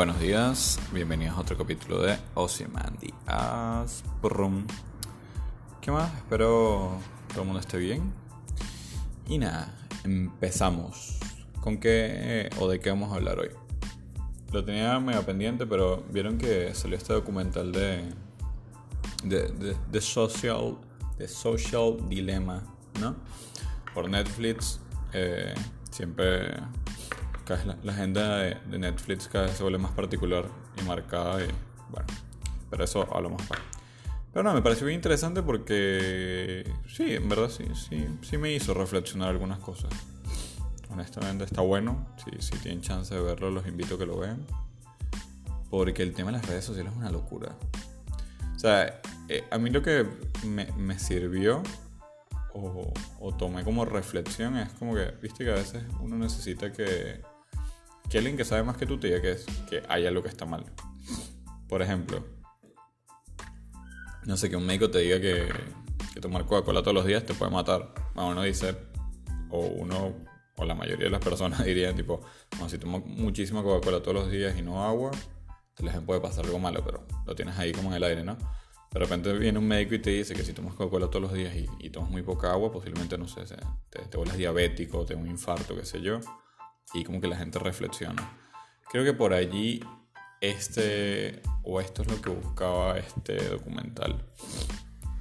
Buenos días, bienvenidos a otro capítulo de Ozymandias. Brum. ¿Qué más? Espero todo el mundo esté bien. Y nada, empezamos. ¿Con qué o de qué vamos a hablar hoy? Lo tenía mega pendiente, pero vieron que salió este documental de de, de, social de social dilemma, ¿no? Por Netflix. Eh, siempre la, agenda de, Netflix cada vez se vuelve más particular y marcada y bueno, pero eso hablamos más. Pero no, me pareció bien interesante porque sí, en verdad sí, sí, sí me hizo reflexionar algunas cosas. Honestamente está bueno, si, si tienen chance de verlo los invito a que lo vean. Porque el tema de las redes sociales es una locura. O sea, eh, a mí lo que me, me sirvió o, o, tomé como reflexión es como que, viste que a veces uno necesita que que alguien que sabe más que tú te diga que, es, que hay algo que está mal. Por ejemplo, no sé, que un médico te diga que, que tomar Coca-Cola todos los días te puede matar. Bueno, uno dice, o uno, o la mayoría de las personas dirían, tipo, bueno, si tomo muchísima Coca-Cola todos los días y no agua, te les puede pasar algo malo, pero lo tienes ahí como en el aire, ¿no? De repente viene un médico y te dice que si tomas Coca-Cola todos los días y, tomas muy poca agua, posiblemente, no sé, te, te vuelves diabético, te un infarto, qué sé yo y como que la gente reflexiona. Creo que por allí este, o esto es lo que buscaba este documental.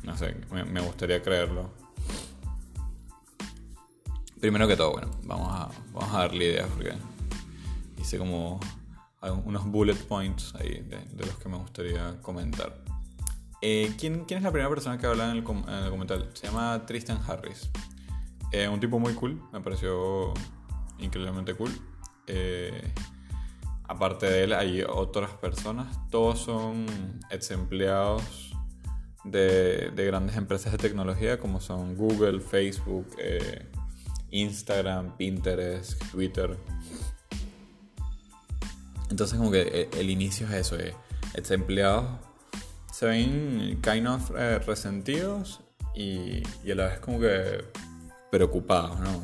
No sé, me, gustaría creerlo. Primero que todo, bueno, vamos a, vamos a darle ideas porque hice como unos bullet points ahí de, los que me gustaría comentar. Eh, ¿quién, ¿quién, es la primera persona que habla en el, documental? Se llama Tristan Harris. Eh, un tipo muy cool, me pareció increíblemente cool. Eh, aparte de él hay otras personas, todos son ex empleados de, grandes empresas de tecnología como son Google, Facebook, eh, Instagram, Pinterest, Twitter. Entonces como que eh, el, inicio es eso, ex empleados se ven kind of resentidos y, y a la vez como que preocupados, ¿no?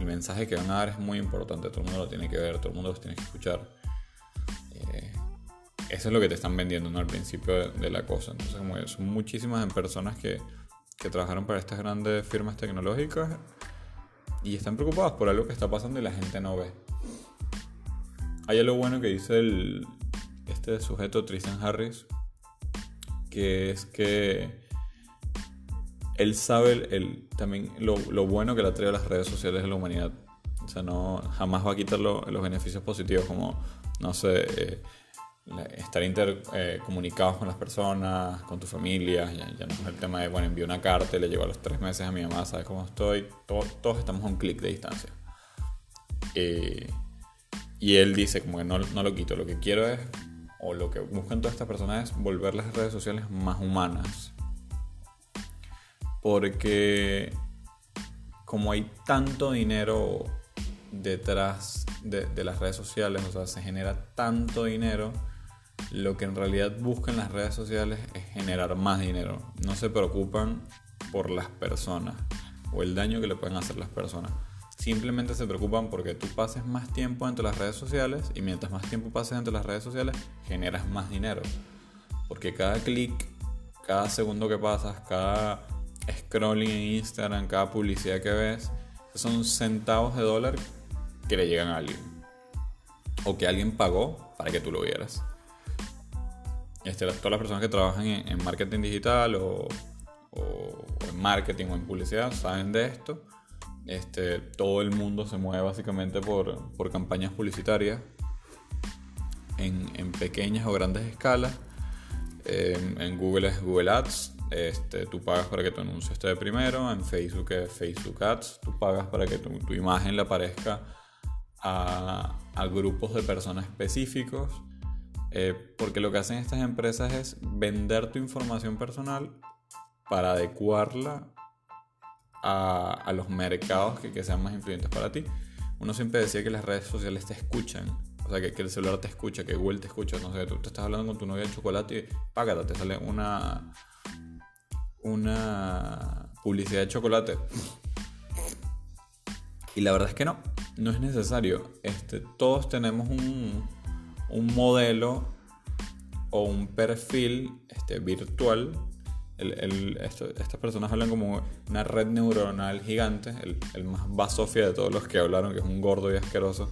El mensaje que van a dar es muy importante, todo el mundo lo tiene que ver, todo el mundo lo tiene que escuchar. Eh, eso es lo que te están vendiendo ¿no? al principio de, la cosa. Entonces, como son muchísimas personas que, que trabajaron para estas grandes firmas tecnológicas y están preocupadas por algo que está pasando y la gente no ve. Hay algo bueno que dice el, este sujeto, Tristan Harris, que es que él sabe el, también lo, lo, bueno que le ha traído las redes sociales a la humanidad. O sea, no, jamás va a quitar los beneficios positivos como, no sé, eh, estar intercomunicados eh, con las personas, con tu familia. Ya, no es el tema de, bueno, envío una carta y le llevo a los tres meses a mi mamá, sabes cómo estoy. todos estamos a un clic de distancia. Eh, y él dice como que no, no lo quito, lo que quiero es, o lo que buscan todas estas personas es volver las redes sociales más humanas porque como hay tanto dinero detrás de, las redes sociales, o sea, se genera tanto dinero, lo que en realidad buscan las redes sociales es generar más dinero. No se preocupan por las personas o el daño que le pueden hacer las personas. Simplemente se preocupan porque tú pases más tiempo entre las redes sociales y mientras más tiempo pases entre las redes sociales generas más dinero. Porque cada clic, cada segundo que pasas, cada scrolling en Instagram, cada publicidad que ves, son centavos de dólar que le llegan a alguien. O que alguien pagó para que tú lo vieras. Este, todas las personas que trabajan en, marketing digital o, en marketing o en publicidad saben de esto. Este, todo el mundo se mueve básicamente por, por campañas publicitarias en, en, pequeñas o grandes escalas. en Google es Google Ads, este, tú pagas para que tu anuncio esté de primero, en Facebook es Facebook Ads, tú pagas para que tu, imagen le aparezca a, grupos de personas específicos, eh, porque lo que hacen estas empresas es vender tu información personal para adecuarla a, los mercados que, sean más influyentes para ti. Uno siempre decía que las redes sociales te escuchan, o sea, que, el celular te escucha, que Google te escucha, no sé, tú te estás hablando con tu novia de chocolate y págate, te sale una una publicidad de chocolate. Y la verdad es que no, no es necesario. Este, todos tenemos un, un modelo o un perfil este, virtual. estas personas hablan como una red neuronal gigante, el, más basofia de todos los que hablaron, que es un gordo y asqueroso,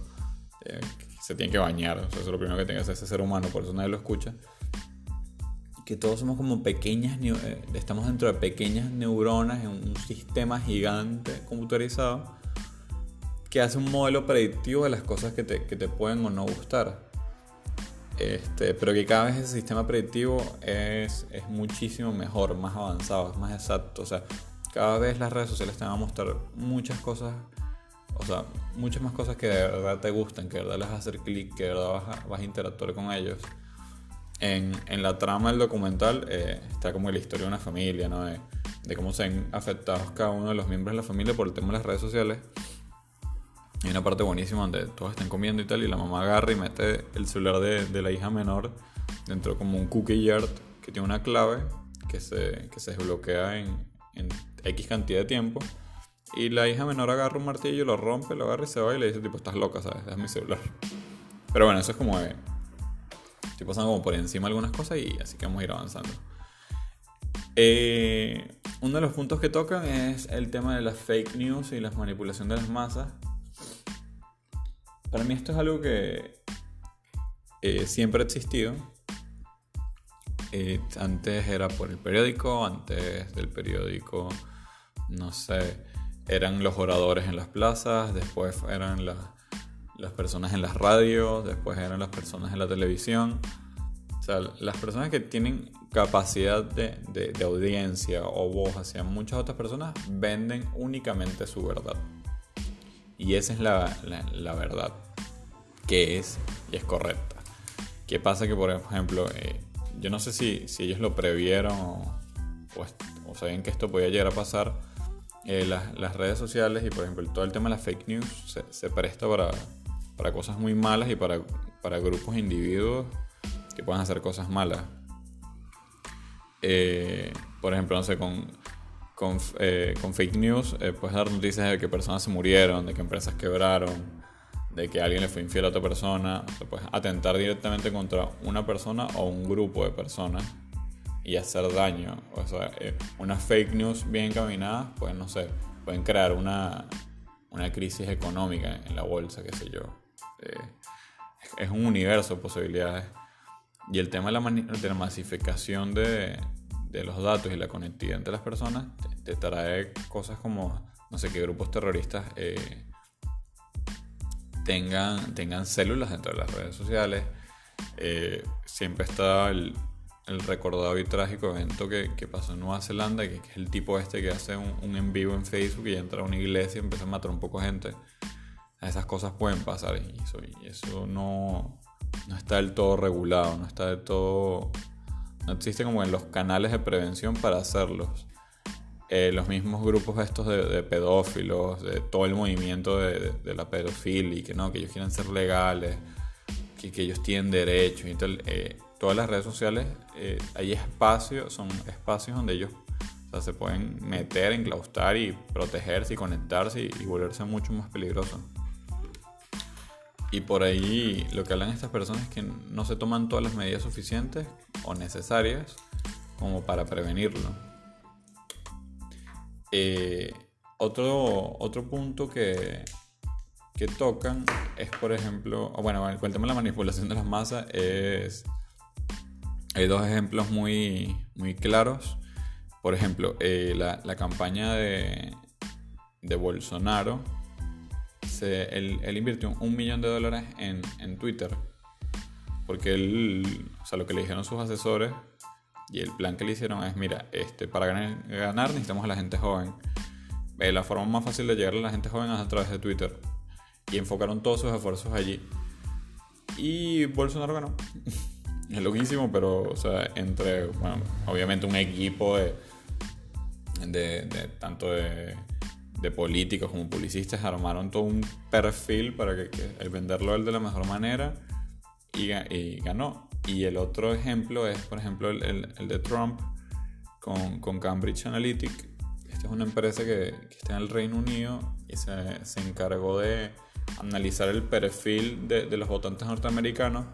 eh, se tiene que bañar, eso es lo primero que tiene que hacer ese ser humano, por eso nadie lo escucha. Que todos somos como pequeñas, eh, estamos dentro de pequeñas neuronas en un sistema gigante computarizado que hace un modelo predictivo de las cosas que te, que te pueden o no gustar. Este, pero que cada vez ese sistema predictivo es, es muchísimo mejor, más avanzado, es más exacto. O sea, cada vez las redes sociales te van a mostrar muchas cosas, o sea, muchas más cosas que de verdad te gustan, que de verdad les vas a hacer clic, que de verdad vas a, vas a interactuar con ellos. En, en, la trama del documental eh, está como la historia de una familia, ¿no? De, de cómo se han afectado cada uno de los miembros de la familia por el tema de las redes sociales. Hay una parte buenísima donde todos están comiendo y tal, y la mamá agarra y mete el celular de, la hija menor dentro como un cookie yard que tiene una clave que se, que se desbloquea en, en X cantidad de tiempo. Y la hija menor agarra un martillo, lo rompe, lo agarra y se va y le dice, tipo, estás loca, ¿sabes? Es mi celular. Pero bueno, eso es como de... Estoy pasando como por encima algunas cosas y así que vamos a ir avanzando. Eh, uno de los puntos que tocan es el tema de las fake news y la manipulación de las masas. Para mí esto es algo que eh, siempre ha existido. Eh, antes era por el periódico, antes del periódico, no sé, eran los oradores en las plazas, después eran las personas en las radios, después eran las personas en la televisión. O sea, las personas que tienen capacidad de audiencia o voz hacia muchas otras personas venden únicamente su verdad. Y esa es la, la, verdad que es y es correcta. ¿Qué pasa? Que, por ejemplo, eh, yo no sé si, si, ellos lo previeron o, o, sabían que esto podía llegar a pasar. Eh, las, las, redes sociales y, por ejemplo, todo el tema de las fake news se, se presta para, para, cosas muy malas y para, para grupos individuos que puedan hacer cosas malas. Eh, por ejemplo, no sé, con con, eh, con fake news eh, puedes dar noticias de que personas se murieron, de que empresas quebraron, de que alguien le fue infiel a otra persona. O puedes atentar directamente contra una persona o un grupo de personas y hacer daño. O sea, eh, unas fake news bien encaminadas, pues no sé, pueden crear una, una crisis económica en la bolsa, qué sé yo. Es un universo de posibilidades. Y el tema de la, de la masificación de, de los datos y la conectividad entre las personas te, trae cosas como, no sé, que grupos terroristas eh, tengan, tengan células dentro de las redes sociales. Eh, siempre está el, recordado y trágico evento que, pasó en Nueva Zelanda, que, es el tipo este que hace un, un, en vivo en Facebook y entra a una iglesia y empieza a matar un poco gente. Esas cosas pueden pasar y eso, y eso no, no está del todo regulado, no está del todo no existe como en los canales de prevención para hacerlos. Eh, los mismos grupos estos de, pedófilos, de todo el movimiento de, la pedofilia, y que no, que ellos quieren ser legales, que, ellos tienen derechos. Eh, todas las redes sociales, eh, hay espacios, son espacios donde ellos se pueden meter, enclaustar y protegerse y conectarse y, y volverse mucho más peligrosos. Y por ahí lo que hablan estas personas es que no se toman todas las medidas suficientes o necesarias como para prevenirlo. Eh, otro, otro punto que, que tocan es, por ejemplo, bueno, el tema de la manipulación de las masas es... Hay dos ejemplos muy, muy claros. Por ejemplo, eh, la, la, campaña de, de Bolsonaro él, invirtió un millón de dólares en, en, Twitter. Porque él, o sea, lo que le dijeron sus asesores y el plan que le hicieron es, mira, este, para ganar, necesitamos a la gente joven. Eh, la forma más fácil de llegar a la gente joven es a través de Twitter. Y enfocaron todos sus esfuerzos allí. Y Bolsonaro ganó. es loquísimo, pero, o sea, entre, bueno, obviamente un equipo de, de, de tanto de de políticos como publicistas armaron todo un perfil para que, el venderlo él de la mejor manera y, ganó. Y el otro ejemplo es, por ejemplo, el, de Trump con, con, Cambridge Analytica. Esta es una empresa que, está en el Reino Unido y se, se encargó de analizar el perfil de, de los votantes norteamericanos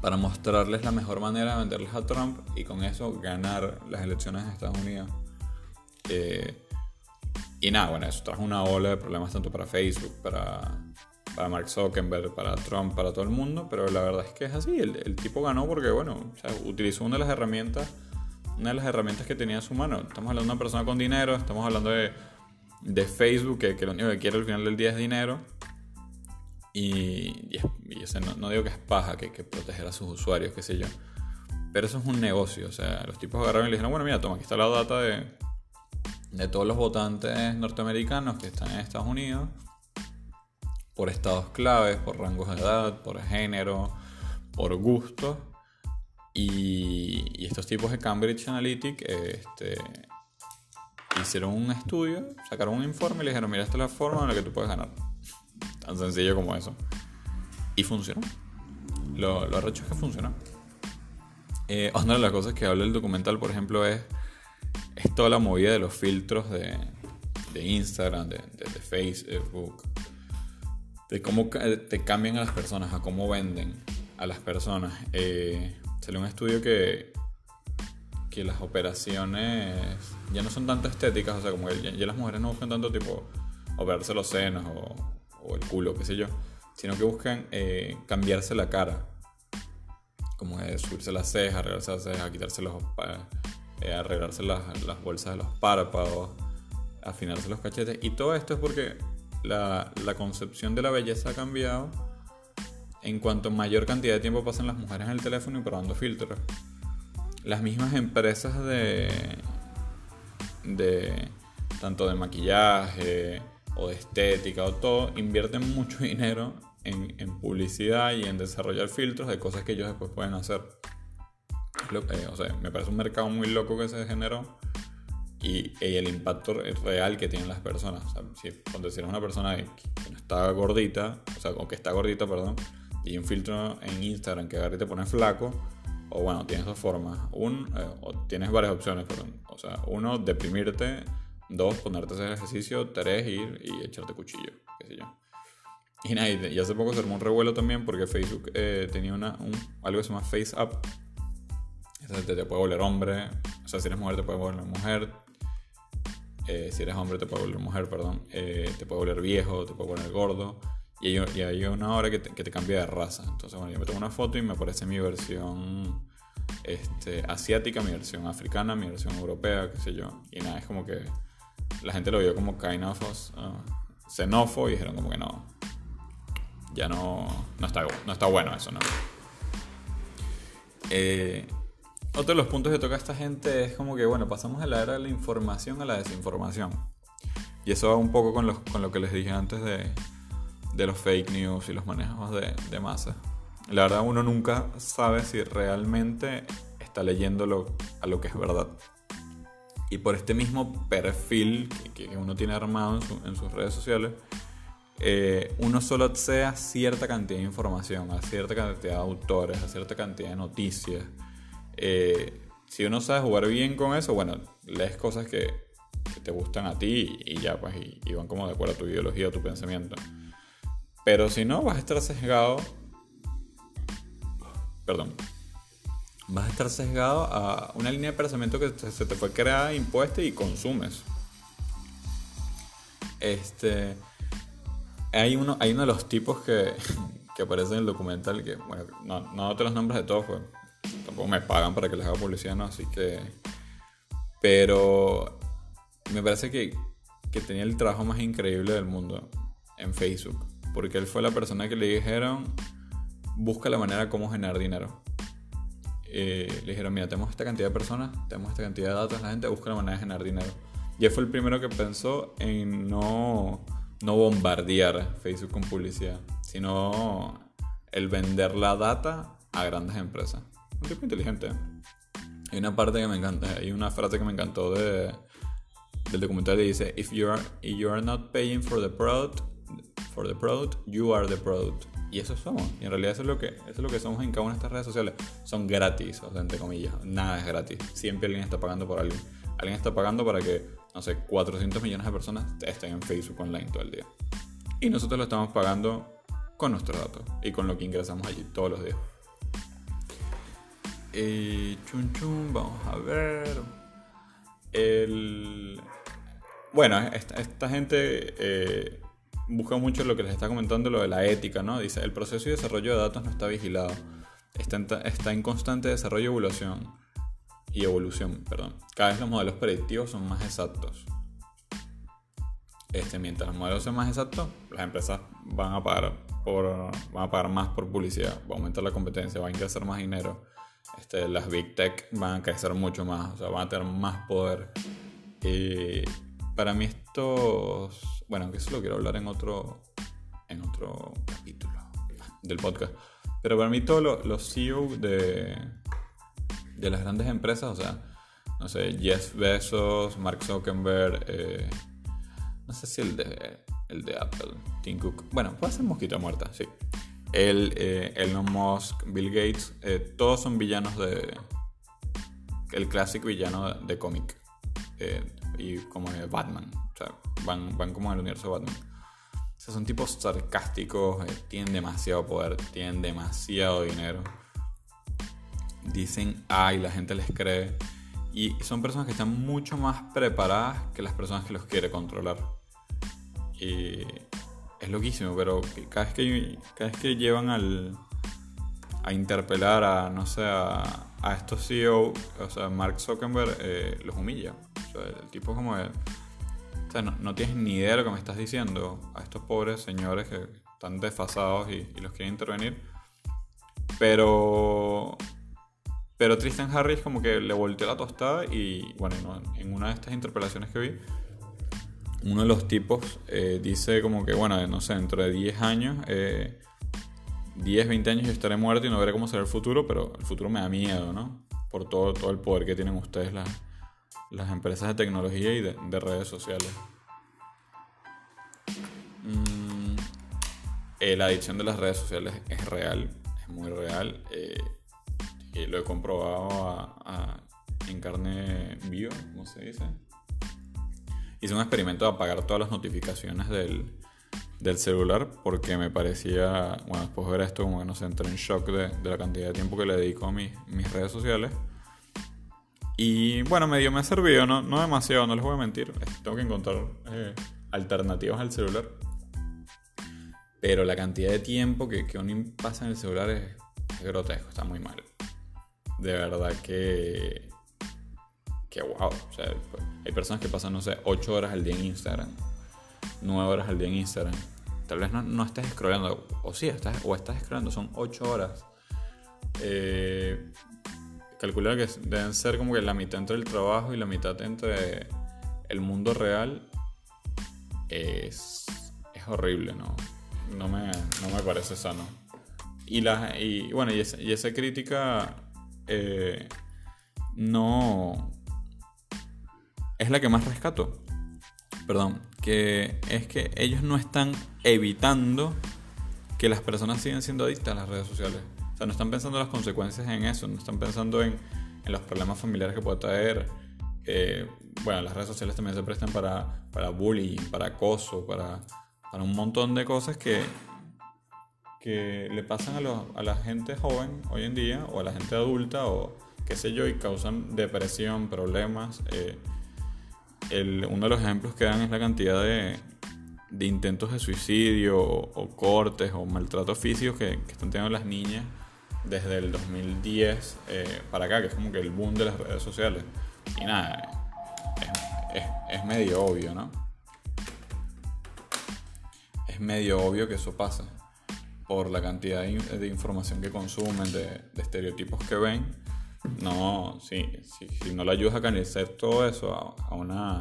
para mostrarles la mejor manera de venderles a Trump y con eso ganar las elecciones en Estados Unidos. Eh, y nada, bueno, eso trajo una ola de problemas tanto para Facebook, para, para Mark Zuckerberg, para Trump, para todo el mundo, pero la verdad es que es así, el, el tipo ganó porque, bueno, o sea, utilizó una de las herramientas, una de las herramientas que tenía en su mano. Estamos hablando de una persona con dinero, estamos hablando de, de Facebook, que, que lo único que quiere al final del día es dinero y, no, digo que es paja, que que proteger a sus usuarios, qué sé yo. Pero eso es un negocio. O sea, los tipos agarraron y le dijeron, bueno, mira, toma, aquí está la data de, de todos los votantes norteamericanos que están en Estados Unidos. Por estados claves, por rangos de edad, por género, por gusto. Y, estos tipos de Cambridge Analytic este, hicieron un estudio, sacaron un informe y le dijeron, mira, esta es la forma en la que tú puedes ganar. Tan sencillo como eso. Y funcionó. Lo, lo es que funcionó. Eh, otra de las cosas que habla el documental, por ejemplo, es, es toda la movida de los filtros de, de Instagram, de, de, Facebook, de cómo te cambian a las personas, a cómo venden a las personas. Eh, salió un estudio que, que las operaciones ya no son tanto estéticas, o sea, como que ya, ya las mujeres no buscan tanto tipo operarse los senos o o el culo, qué sé yo, sino que buscan eh, cambiarse la cara, como es subirse las cejas, arreglarse las cejas, quitarse los, eh, arreglarse las, las, bolsas de los párpados, afinarse los cachetes, y todo esto es porque la, la concepción de la belleza ha cambiado en cuanto mayor cantidad de tiempo pasan las mujeres en el teléfono y probando filtros. Las mismas empresas de, de tanto de maquillaje, o de estética o todo, invierten mucho dinero en, en, publicidad y en desarrollar filtros de cosas que ellos después pueden hacer. O sea, me parece un mercado muy loco que se generó y, y el impacto real que tienen las personas. O sea, si cuando decimos una persona que, no está gordita, o sea, o que está gordita, perdón, y un filtro en Instagram que agarra y te pone flaco, o bueno, tienes dos formas. Un, eh, o tienes varias opciones, perdón. O sea, uno, deprimirte Dos, ponerte a hacer ejercicio. Tres, ir y echarte cuchillo, qué sé yo. Y nada, y hace poco se armó un revuelo también porque Facebook eh, tenía una, un, algo que se llama Face Up. Te, te puede volver hombre. O sea, si eres mujer te puede volver mujer. Eh, si eres hombre te puede volver mujer, perdón. Eh, te puede volver viejo, te puede volver gordo. Y hay, y hay una hora que te, que te, cambia de raza. Entonces, bueno, yo me tomo una foto y me aparece mi versión este, asiática, mi versión africana, mi versión europea, qué sé yo. Y nada, es como que la gente lo vio como kind of uh, y dijeron como que no, ya no, no, está, no está bueno eso, ¿no? Eh, otro de los puntos que toca esta gente es como que, bueno, pasamos de la era de la información a la desinformación. Y eso va un poco con, los, con lo que les dije antes de, de los fake news y los manejos de, de masa. La verdad uno nunca sabe si realmente está leyendo a lo que es verdad. Y por este mismo perfil que, uno tiene armado en, sus redes sociales, eh, uno solo accede a cierta cantidad de información, a cierta cantidad de autores, a cierta cantidad de noticias. Eh, si uno sabe jugar bien con eso, bueno, lees cosas que, te gustan a ti y, ya, pues, y, van como de acuerdo a tu ideología, a tu pensamiento. Pero si no, vas a estar sesgado. Perdón vas a estar sesgado a una línea de pensamiento que se te fue creada, impuesta y consumes. Este. Hay uno, hay uno de los tipos que, que aparece en el documental que, bueno, no, no te los nombres de todos, pues tampoco me pagan para que les haga publicidad, ¿no? Así que. Pero me parece que, que tenía el trabajo más increíble del mundo en Facebook. Porque él fue la persona que le dijeron, busca la manera cómo generar dinero. Eh, le dijeron, mira, tenemos esta cantidad de personas, tenemos esta cantidad de datos, la gente busca la manera de generar dinero. Y él fue el primero que pensó en no, no bombardear Facebook con publicidad, sino el vender la data a grandes empresas. Un tipo inteligente. Hay una parte que me encanta, hay una frase que me encantó de, del documental que dice, if you are, if you are not paying for the product, for the product, you are the product. Y eso somos. Y en realidad eso es lo que, eso es lo que somos en cada una de estas redes sociales. Son gratis, o sea, entre comillas. Nada es gratis. Siempre alguien está pagando por algo. Alguien está pagando para que no sé, 400 millones de personas estén en Facebook Online todo el día. Y nosotros lo estamos pagando con nuestros datos y con lo que ingresamos allí todos los días. Y chun chun, vamos a ver. El... Bueno, esta, gente eh, busca mucho lo que les está comentando, lo de la ética, ¿no? Dice, el proceso y desarrollo de datos no está vigilado. Está en, está en constante desarrollo y evolución. Y evolución, perdón. Cada vez los modelos predictivos son más exactos. Este, mientras los modelos sean más exactos, las empresas van a pagar por, van a pagar más por publicidad, va a aumentar la competencia, va a ingresar más dinero. Este, las big tech van a crecer mucho más, o sea, van a tener más poder. Y para mí estos, bueno, que eso lo quiero hablar en otro, en otro capítulo del podcast. Pero para mí todos los, CEO de, de las grandes empresas, o sea, no sé, Jeff Bezos, Mark Zuckerberg, eh, no sé si el de, el de Apple, Tim Cook. Bueno, puede ser Mosquita Muerta, sí. El, eh, Elon Musk, Bill Gates, eh, todos son villanos de. El clásico villano de, cómic. Eh, y como de Batman. Van, van como en el universo de Batman. O sea, son tipos sarcásticos, tienen demasiado poder, tienen demasiado dinero. Dicen ay, la gente les cree. Y son personas que están mucho más preparadas que las personas que los quiere controlar. Y es loquísimo, pero cada vez que, cada vez que llevan al, a interpelar a, no sé, a, estos CEO, o sea, Mark Zuckerberg eh, los humilla. El tipo como de, o sea, no, tienes ni idea de lo que me estás diciendo a estos pobres señores que están desfasados y, los quieren intervenir. Pero pero Tristan Harris como que le volteó la tostada y bueno, en una de estas interpelaciones que vi, uno de los tipos eh, dice como que, bueno, no sé, dentro de 10 años, 10, eh, 20 años yo estaré muerto y no veré cómo será el futuro, pero el futuro me da miedo, ¿no? Por todo, todo el poder que tienen ustedes las, las empresas de tecnología y de, redes sociales. Mm, eh, la adicción de las redes sociales es real, es muy real. y lo he comprobado en carne viva, ¿cómo se dice? Hice un experimento de apagar todas las notificaciones del, celular porque me parecía, bueno, después de ver esto, como que no sé, entré en shock de, la cantidad de tiempo que le dedico a mis, redes sociales. Y bueno, medio me ha servido, no, no demasiado, no les voy a mentir. Tengo que encontrar eh, alternativas al celular. Pero la cantidad de tiempo que, que uno pasa en el celular es, es grotesco, está muy mal. De verdad que wow. O hay personas que pasan, no sé, 8 horas al día en Instagram, 9 horas al día en Instagram. Tal vez no, no estés scrollando, o sí, estás, o estás scrollando, son 8 horas. Eh, calcular que deben ser como que la mitad entre el trabajo y la mitad entre el mundo real. Es, es horrible, ¿no? No me, no me parece sano. Y, la, y bueno, y esa, y esa crítica eh, no es la que más rescato. Perdón, que es que ellos no están evitando que las personas sigan siendo adictas a las redes sociales. O sea, no están pensando las consecuencias en eso, no están pensando en, los problemas familiares que puede traer. bueno, las redes sociales también se prestan para, para bullying, para acoso, para, para un montón de cosas que, que le pasan a, a la gente joven hoy en día, o a la gente adulta, o qué sé yo, y causan depresión, problemas. Eh, uno de los ejemplos que dan es la cantidad de, intentos de suicidio o, cortes o maltratos físicos que, están teniendo las niñas desde el 2010 eh, para acá, que es como que el boom de las redes sociales. Y nada, es, medio obvio, ¿no? Es medio obvio que eso pasa por la cantidad de, información que consumen, de, de estereotipos que ven no, si, si no le ayudas a canalizar todo eso a, una,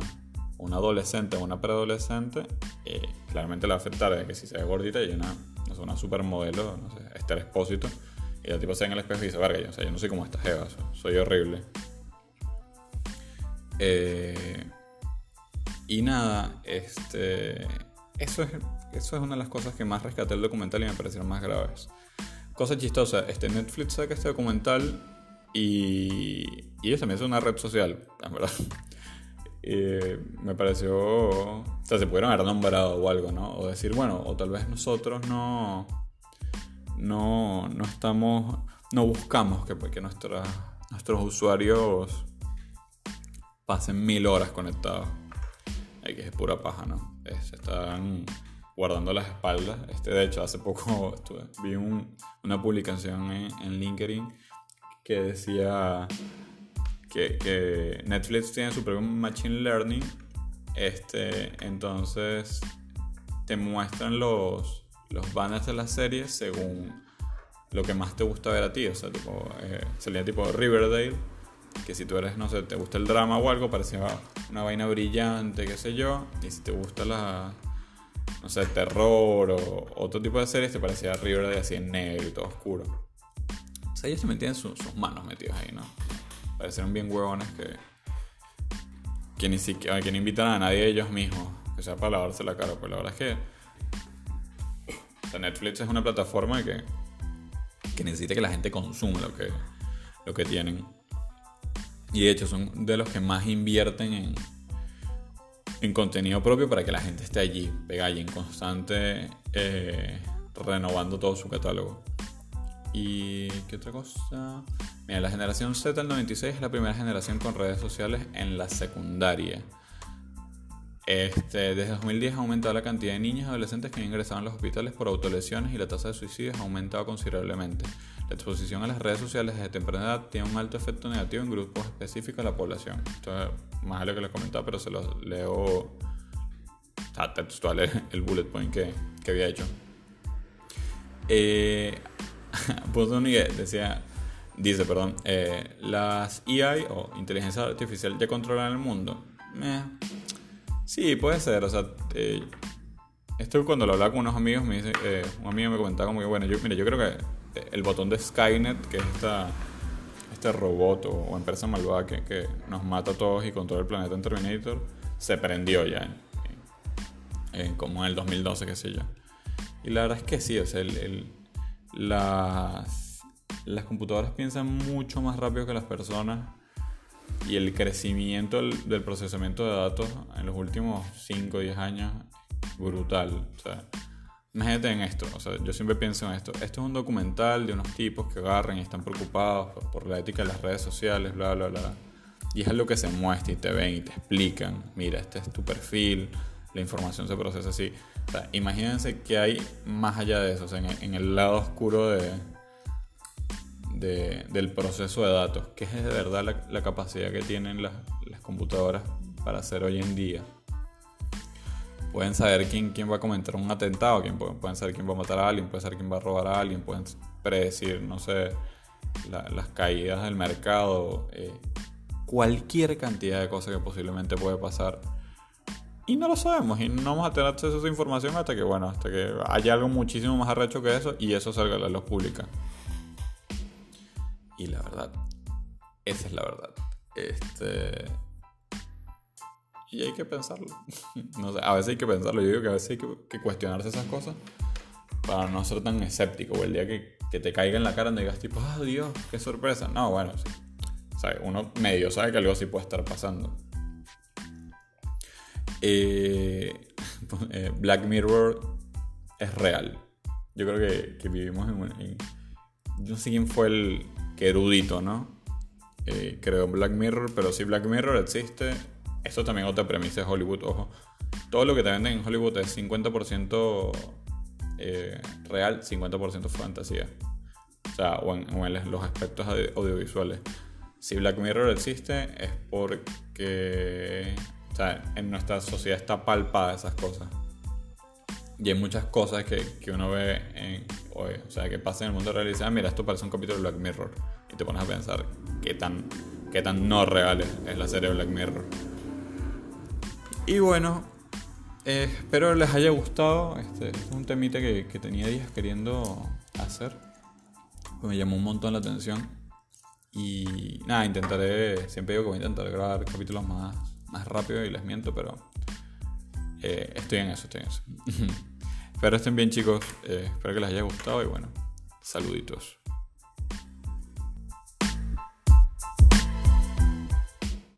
una adolescente o una preadolescente, eh, claramente le va a afectar de que si se ve gordita y una, no sé, una supermodelo, no sé, Expósito, y la tipo se ve en el espejo y dice, verga, yo, no soy como esta jeva, soy horrible. Eh, y nada, este, eso, es, eso es una de las cosas que más rescaté el documental y me parecieron más graves. Cosa chistosa, este Netflix saca este documental y, y ellos también son una red social, en verdad. me pareció, o sea, se pudieron haber nombrado o algo, ¿no? O decir, bueno, o tal vez nosotros no, no, no estamos, no buscamos que, que nuestros usuarios pasen mil horas conectados. Hay que es pura paja, ¿no? se están guardando las espaldas. Este, de hecho, hace poco vi una publicación en, LinkedIn que decía que, Netflix tiene su propio Machine Learning. Este, entonces te muestran los, los banners de las series según lo que más te gusta ver a ti. O sea, tipo, eh, salía tipo Riverdale, que si tú eres, no sé, te gusta el drama o algo, parecía una vaina brillante, qué sé yo. Y si te gusta la, no sé, terror o otro tipo de series, te parecía Riverdale así en negro y todo oscuro. Sea, ellos se metían sus, manos metidos ahí, ¿no? Parecieron bien huevones que, que ni siquiera que no invitan a nadie ellos mismos, que sea para lavarse la cara. Pues la verdad es que o Netflix es una plataforma que, que necesita que la gente consuma lo que, lo que tienen. Y de hecho son de los que más invierten en, en contenido propio para que la gente esté allí, pega allí en constante, eh, renovando todo su catálogo. ¿Y qué otra cosa? Mira, la generación Z del 96 es la primera generación con redes sociales en la secundaria. Este, desde 2010 ha aumentado la cantidad de niños y adolescentes que han ingresado en los hospitales por autolesiones y la tasa de suicidios ha aumentado considerablemente. La exposición a las redes sociales desde temprana edad tiene un alto efecto negativo en grupos específicos de la población. Esto es más de lo que les comentaba, pero se los leo textual el bullet point que, que había hecho. Eh, decía, dice, perdón, eh, las EI o inteligencia artificial ya controlan el mundo. Eh, sí, puede ser, o sea, eh, esto cuando lo hablaba con unos amigos, me dice, eh, un amigo me comentaba como que, bueno, yo, mira, yo creo que el botón de Skynet, que es esta, este robot o, empresa malvada que, nos mata a todos y controla el planeta en Terminator, se prendió ya, en, como en el 2012, qué sé yo. Y la verdad es que sí, o sea, las, las computadoras piensan mucho más rápido que las personas y el crecimiento del, del procesamiento de datos en los últimos 5 o 10 años brutal. O sea, Imagínate en esto, o sea, yo siempre pienso en esto. Esto es un documental de unos tipos que agarran y están preocupados por, la ética de las redes sociales, bla, bla, bla. Y es algo que se muestra y te ven y te explican. Mira, este es tu perfil, la información se procesa así. O sea, imagínense que hay más allá de eso, en, el lado oscuro de, del proceso de datos, que es de verdad la, capacidad que tienen las, computadoras para hacer hoy en día pueden saber quién, quién va a cometer un atentado, quién, pueden saber quién va a matar a alguien, pueden saber quién va a robar a alguien, pueden predecir, no sé, las caídas del mercado, eh, cualquier cantidad de cosas que posiblemente puede pasar. Y no lo sabemos y no vamos a tener acceso a esa información hasta que, bueno, hasta que haya algo muchísimo más arrecho que eso y eso salga a la luz pública. Y la verdad, esa es la verdad. Este y hay que pensarlo. no sé, a veces hay que pensarlo. Yo digo que a veces hay que, cuestionarse esas cosas para no ser tan escéptico. O el día que, te caiga en la cara y digas tipo, ah, Dios, qué sorpresa. No, bueno, sí. O sea, uno medio sabe que algo así puede estar pasando. Eh, eh, Black Mirror es real. Yo creo que, vivimos en, no sé quién fue el que erudito, ¿no? Eh, creo Black Mirror, pero si Black Mirror existe, esto también otra premisa de Hollywood, ojo. Todo lo que te venden en Hollywood es 50% eh, real, 50% fantasía. O sea, o en, los aspectos audiovisuales. Si Black Mirror existe es porque o sea, en nuestra sociedad está palpada esas cosas. Y hay muchas cosas que, que uno ve en, o sea, que pasa en el mundo real y dice, ah, mira, esto parece un capítulo de Black Mirror. Y te pones a pensar qué tan, qué tan no real es la serie Black Mirror. Y bueno, eh, espero les haya gustado. Este, es un temita que, tenía días queriendo hacer. Me llamó un montón la atención. Y nada, intentaré, siempre digo que voy a intentar grabar capítulos más, más rápido y les miento, pero eh, estoy en eso, estoy en eso. espero estén bien chicos, eh, espero que les haya gustado y bueno, saluditos.